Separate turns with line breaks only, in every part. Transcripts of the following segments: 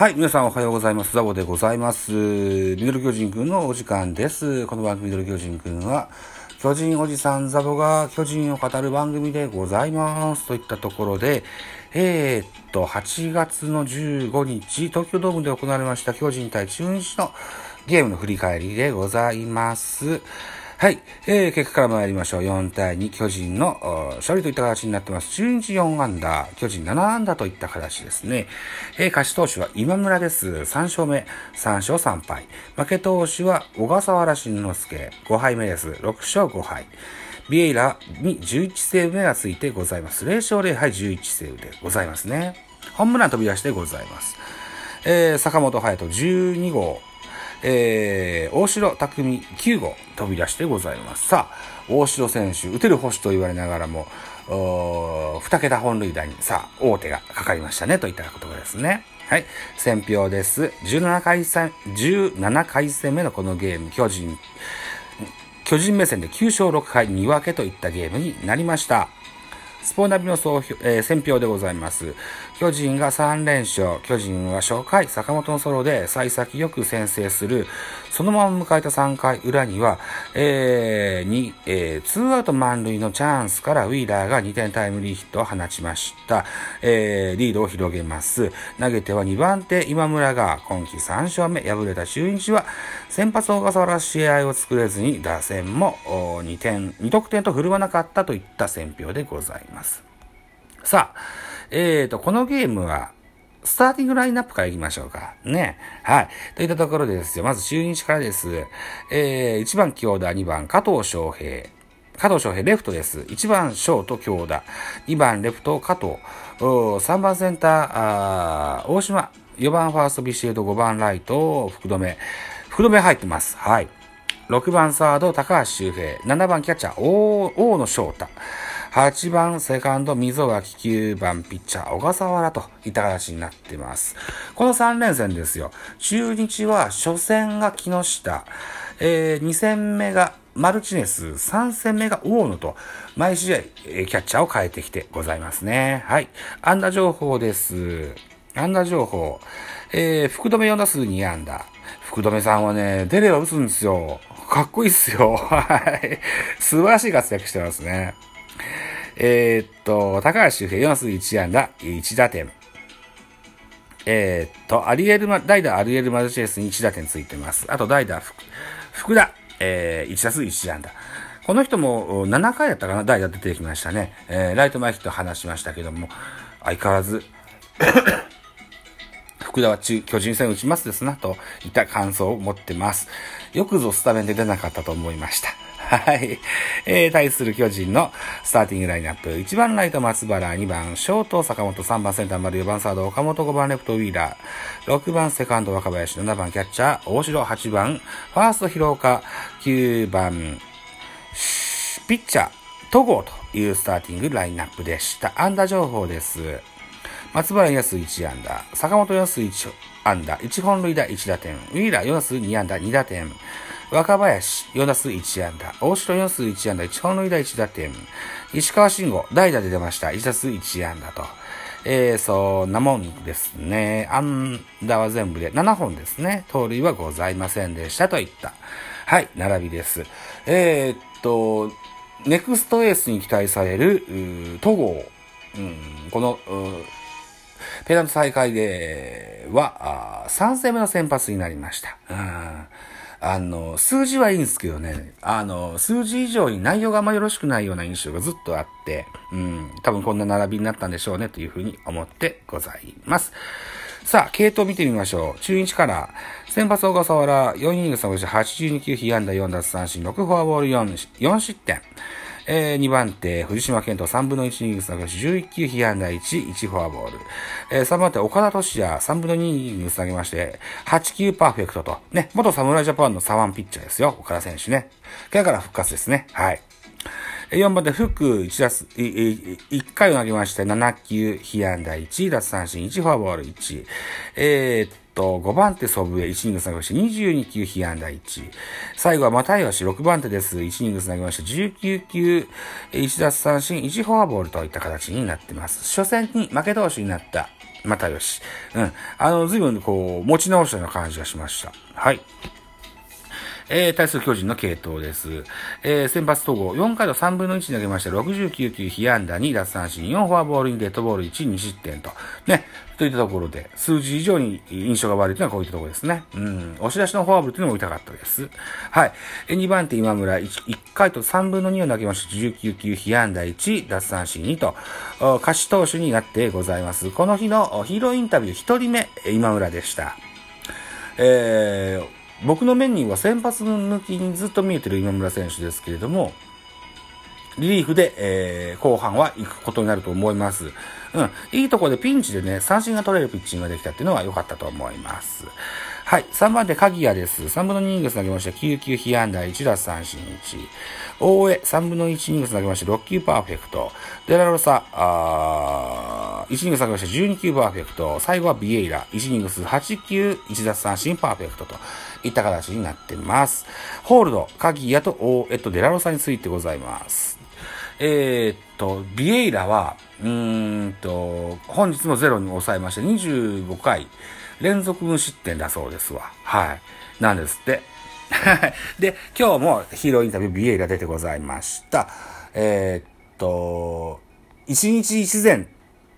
はい、皆さんおはようございます。ザボでございます。ミドル巨人くんのお時間です。この番組ミドル巨人くんは、巨人おじさんザボが巨人を語る番組でございます。といったところで、えー、っと、8月の15日、東京ドームで行われました巨人対中日のゲームの振り返りでございます。はい。えー、結果から参りましょう。4対2、巨人の勝利といった形になってます。中日4アンダー、巨人7アンダーといった形ですね。えー、勝ち投手は今村です。3勝目、3勝3敗。負け投手は小笠原慎之介、5敗目です。6勝5敗。ビエイラに11セーブ目がついてございます。0勝0敗11セーブでございますね。ホームラン飛び出しでございます。えー、坂本隼人12号、えー、大城匠9号飛び出してございます。さあ、大城選手、打てる星と言われながらも、二桁本塁打に、さあ、大手がかかりましたね、といったことですね。はい。選票です。17回戦、17回戦目のこのゲーム、巨人、巨人目線で9勝6敗2分けといったゲームになりました。スポーナビの総評、えー、選評でございます。巨人が3連勝。巨人は初回、坂本のソロで幸先よく先制する。そのまま迎えた3回裏には、えー、に、えー、ツーアウト満塁のチャンスからウィーラーが2点タイムリーヒットを放ちました。えー、リードを広げます。投げては2番手今村が今季3勝目。敗れた中日は、先発小笠原試合を作れずに打線も2点、2得点と振るわなかったといった選評でございます。さあ、えーと、このゲームは、スターティングラインナップから行きましょうか。ね。はい。といったところでですよ。まず中日からです。えー、1番京田、2番加藤翔平。加藤翔平、レフトです。1番ショート京田。2番レフト加藤。3番センター、あー大島。4番ファーストビシエド、5番ライト、福留。福留入ってます。はい。6番サード、高橋周平。7番キャッチャー、大野翔太。8番セカンド溝脇9番ピッチャー小笠原といった形になっています。この3連戦ですよ。中日は初戦が木下、えー、2戦目がマルチネス、3戦目が大野と、毎試合、えー、キャッチャーを変えてきてございますね。はい。安打情報です。安打情報。えー、福留4打数2安打。福留さんはね、出れば打つんですよ。かっこいいっすよ。はい。素晴らしい活躍してますね。えー、っと、高橋周平4数1安打、1打点。えー、っと、アリエルマ、代打アリエルマルチェスに1打点ついてます。あと代打福福田、えー、1打数1安打。この人も7回だったかな？代打出てきましたね。えー、ライト前ヒット話しましたけども、相変わらず 福田は中巨人戦打ちますですな、といった感想を持ってます。よくぞスタメンで出なかったと思いました。はい。えー、対する巨人のスターティングラインナップ。1番ライト松原、2番ショート坂本、3番センター丸、4番サード岡本、5番レフトウィーラー、6番セカンド若林、7番キャッチャー大城、8番ファースト広岡、9番ピッチャー戸郷というスターティングラインナップでした。安打情報です。松原安1安打、坂本安1安打、1本塁打1打点、ウィーラー4打数2安打2打点、若林、4打数1安打。大城4数1安打、1本塁打1打点。石川慎吾、代打で出ました。1打数1安打と。えー、そんなもんですね。安打は全部で7本ですね。盗塁はございませんでしたといった。はい、並びです。えー、っと、ネクストエースに期待される、戸郷、この、ペナント大会では、3戦目の先発になりました。うんあの、数字はいいんですけどね、あの、数字以上に内容があんまよろしくないような印象がずっとあって、うん、多分こんな並びになったんでしょうねというふうに思ってございます。さあ、系統見てみましょう。中日から、先発小笠原、4イニング3分82球、被安打4奪三振、6フォアボール4、4失点。えー、2番手、藤島健人3分の1イニングス投げ11球、被安打1、1フォアボール。えー、3番手、岡田俊也3分の2イニングス投げまして、8球パーフェクトと、ね、元侍ジャパンの左腕ピッチャーですよ、岡田選手ね。怪我から復活ですね。はい。4番手、福1打数、1回を投げまして、7球、被安打1、奪三振1、フォアボール1。えー、と、5番手祖父江、1イニングス投げまして22球被安打1。最後は又吉、6番手です。1イニングス投げました19球、1奪三振、1フォアボールといった形になってます。初戦に負け投手になった又吉。うん。あの、随分こう、持ち直したような感じがしました。はい。えー、対する巨人の系統です。えー、先発統合、4回と3分の1投げまして、69球、被安打2、奪三振、4フォアボールにデッドボール1、2失点と。ね、といったところで、数字以上に印象が悪いというのはこういったところですね。うん。押し出しのフォアボールというのも痛かったです。はい。え2番手今村1、1回と3分の2を投げまして、19球、被安打1、奪三振2と、歌手投手になってございます。この日のヒーローインタビュー1人目、今村でした。えー、僕の目には先発抜きにずっと見えてる今村選手ですけれども、リリーフで、えー、後半は行くことになると思います。うん。いいとこでピンチでね、三振が取れるピッチングができたっていうのは良かったと思います。はい。3番手、鍵谷です。3分の2イニングス投げました。9球被安打1奪三振1。大江、3分の1イニングス投げました。6球パーフェクト。デラロサ、あ1イニング投げました。12球パーフェクト。最後はビエイラ。1イニングス8球、1奪三振パーフェクトといった形になってます。ホールド、鍵谷と大江とデラロサについてございます。えー、っと、ビエイラは、うんと、本日もゼロに抑えまして、25回、連続無失点だそうですわ。はい。なんですって。で、今日もヒーローインタビュービエイラ出てございました。えー、っと、一日一善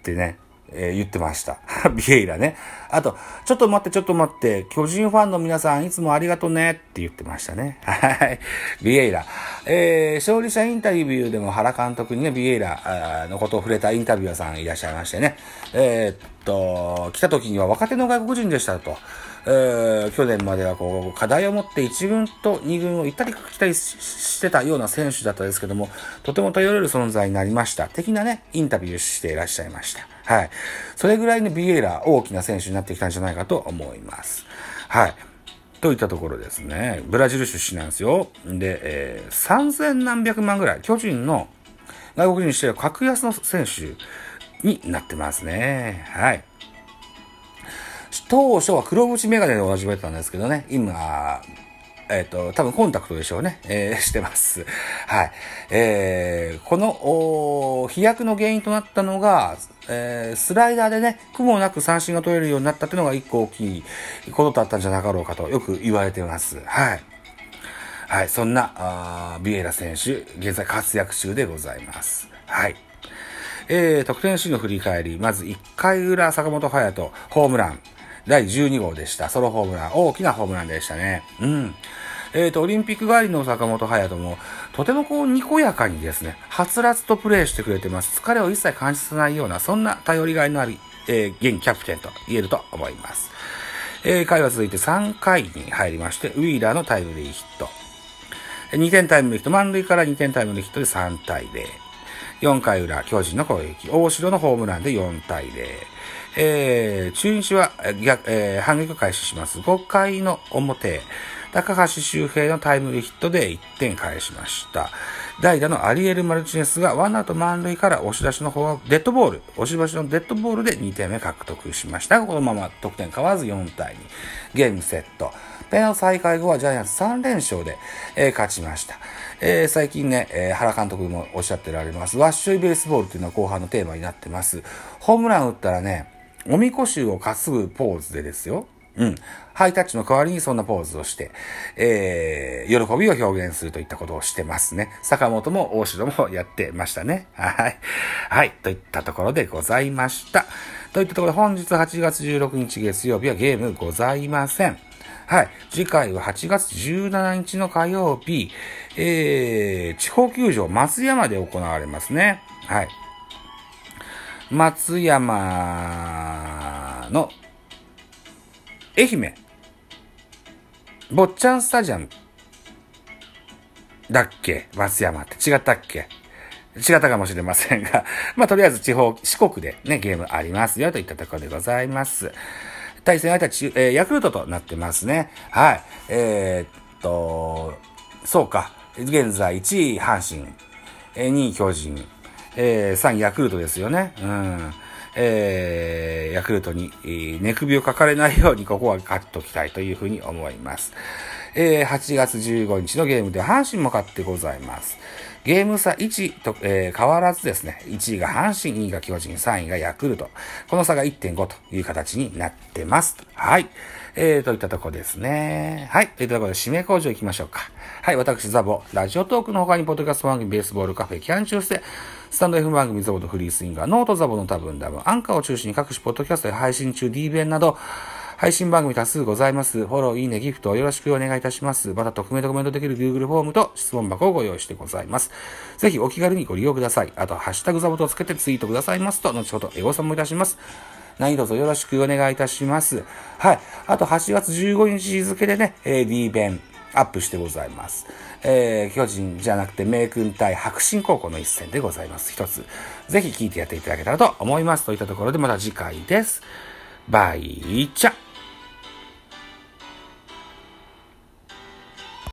ってね、えー、言ってました。ビエイラね。あと、ちょっと待って、ちょっと待って、巨人ファンの皆さんいつもありがとねって言ってましたね。はい。ビエイラ。えー、勝利者インタビューでも原監督にね、ビエイラのことを触れたインタビュアーさんいらっしゃいましてね。えー、っと、来た時には若手の外国人でしたと。えー、去年まではこう、課題を持って1軍と2軍を行ったり来たりしてたような選手だったですけども、とても頼れる存在になりました。的なね、インタビューしていらっしゃいました。はい。それぐらいのビエイラ、大きな選手になってきたんじゃないかと思います。はい。といったところですね。ブラジル出身なんですよ。で、えー、3000何百万ぐらい、巨人の外国人にしては格安の選手になってますね。はい。当初は黒縁メガネでおなじみだったんですけどね、今、えっ、ー、と、多分コンタクトでしょうね。えー、してます。はい。えー、この、飛躍の原因となったのが、えー、スライダーでね、苦もなく三振が取れるようになったっていうのが一個大きいことだったんじゃなかろうかとよく言われてます。はい。はい、そんな、あビエラ選手、現在活躍中でございます。はい。えー、得点シーンの振り返り。まず1回裏、坂本勇人、ホームラン。第12号でした。ソロホームラン。大きなホームランでしたね。うん。えっ、ー、と、オリンピック帰りの坂本勇人も、とてもこう、にこやかにですね、はつらつとプレーしてくれてます。疲れを一切感じさせないような、そんな頼りがいのある、えー、現キャプテンと言えると思います。えー、回は続いて3回に入りまして、ウィーラーのタイムリーヒット。2点タイムリーヒット、満塁から2点タイムリーヒットで3対0。4回裏、巨人の攻撃。大城のホームランで4対0。えー、中日は逆、えー、反撃を開始します。5回の表、高橋周平のタイムリーヒットで1点返しました。代打のアリエル・マルチネスがワンアウト満塁から押し出しの方はデッドボール、押し出しのデッドボールで2点目獲得しました。このまま得点変わらず4対2。ゲームセット。ペナ再開後はジャイアンツ3連勝で、えー、勝ちました。えー、最近ね、えー、原監督もおっしゃってられます。ワッシュイベースボールっていうのは後半のテーマになってます。ホームラン打ったらね、おみこしを担ぐポーズでですよ。うん。ハイタッチの代わりにそんなポーズをして、えー、喜びを表現するといったことをしてますね。坂本も大城もやってましたね。はい。はい。といったところでございました。といったところで本日8月16日月曜日はゲームございません。はい。次回は8月17日の火曜日、えー、地方球場松山で行われますね。はい。松山の愛媛坊ちゃんスタジアムだっけ？松山って違ったっけ？違ったかもしれませんが、まあ、とりあえず地方、四国でね、ゲームありますよといったところでございます。対戦相手は、えー、ヤクルトとなってますね。はい。えー、っと、そうか。現在1位阪神、2位巨人、えー、3位ヤクルトですよね。うん。えー、ヤクルトに、えー、寝首をかかれないようにここは勝っときたいというふうに思います。えー、8月15日のゲームで阪神も勝ってございます。ゲーム差1と、えー、変わらずですね、1位が阪神、2位が巨人、3位がヤクルト。この差が1.5という形になってます。はい。えー、といったとこですね。はい。といったところで締め口上行きましょうか。はい。私、ザボ、ラジオトークの他に、ポッドキャスト番組、ベースボールカフェ、キャン中世、スタンド F 番組、ザボとフリースインガー、ノートザボの多分多分、アンカーを中心に各種ポッドキャストで配信中、D 弁など、配信番組多数ございます。フォロー、いいね、ギフトよろしくお願いいたします。また、匿名でコメントできる Google フォームと質問箱をご用意してございます。ぜひお気軽にご利用ください。あと、ハッシュタグザボとつけてツイートくださいますと、後ほどエゴさんもいたします。何卒よろしくお願いいたします。はい。あと、8月15日付でね、えー、D 弁アップしてございます。えー、巨人じゃなくて名君対白新高校の一戦でございます。一つ、ぜひ聞いてやっていただけたらと思います。といったところでまた次回です。バイチャ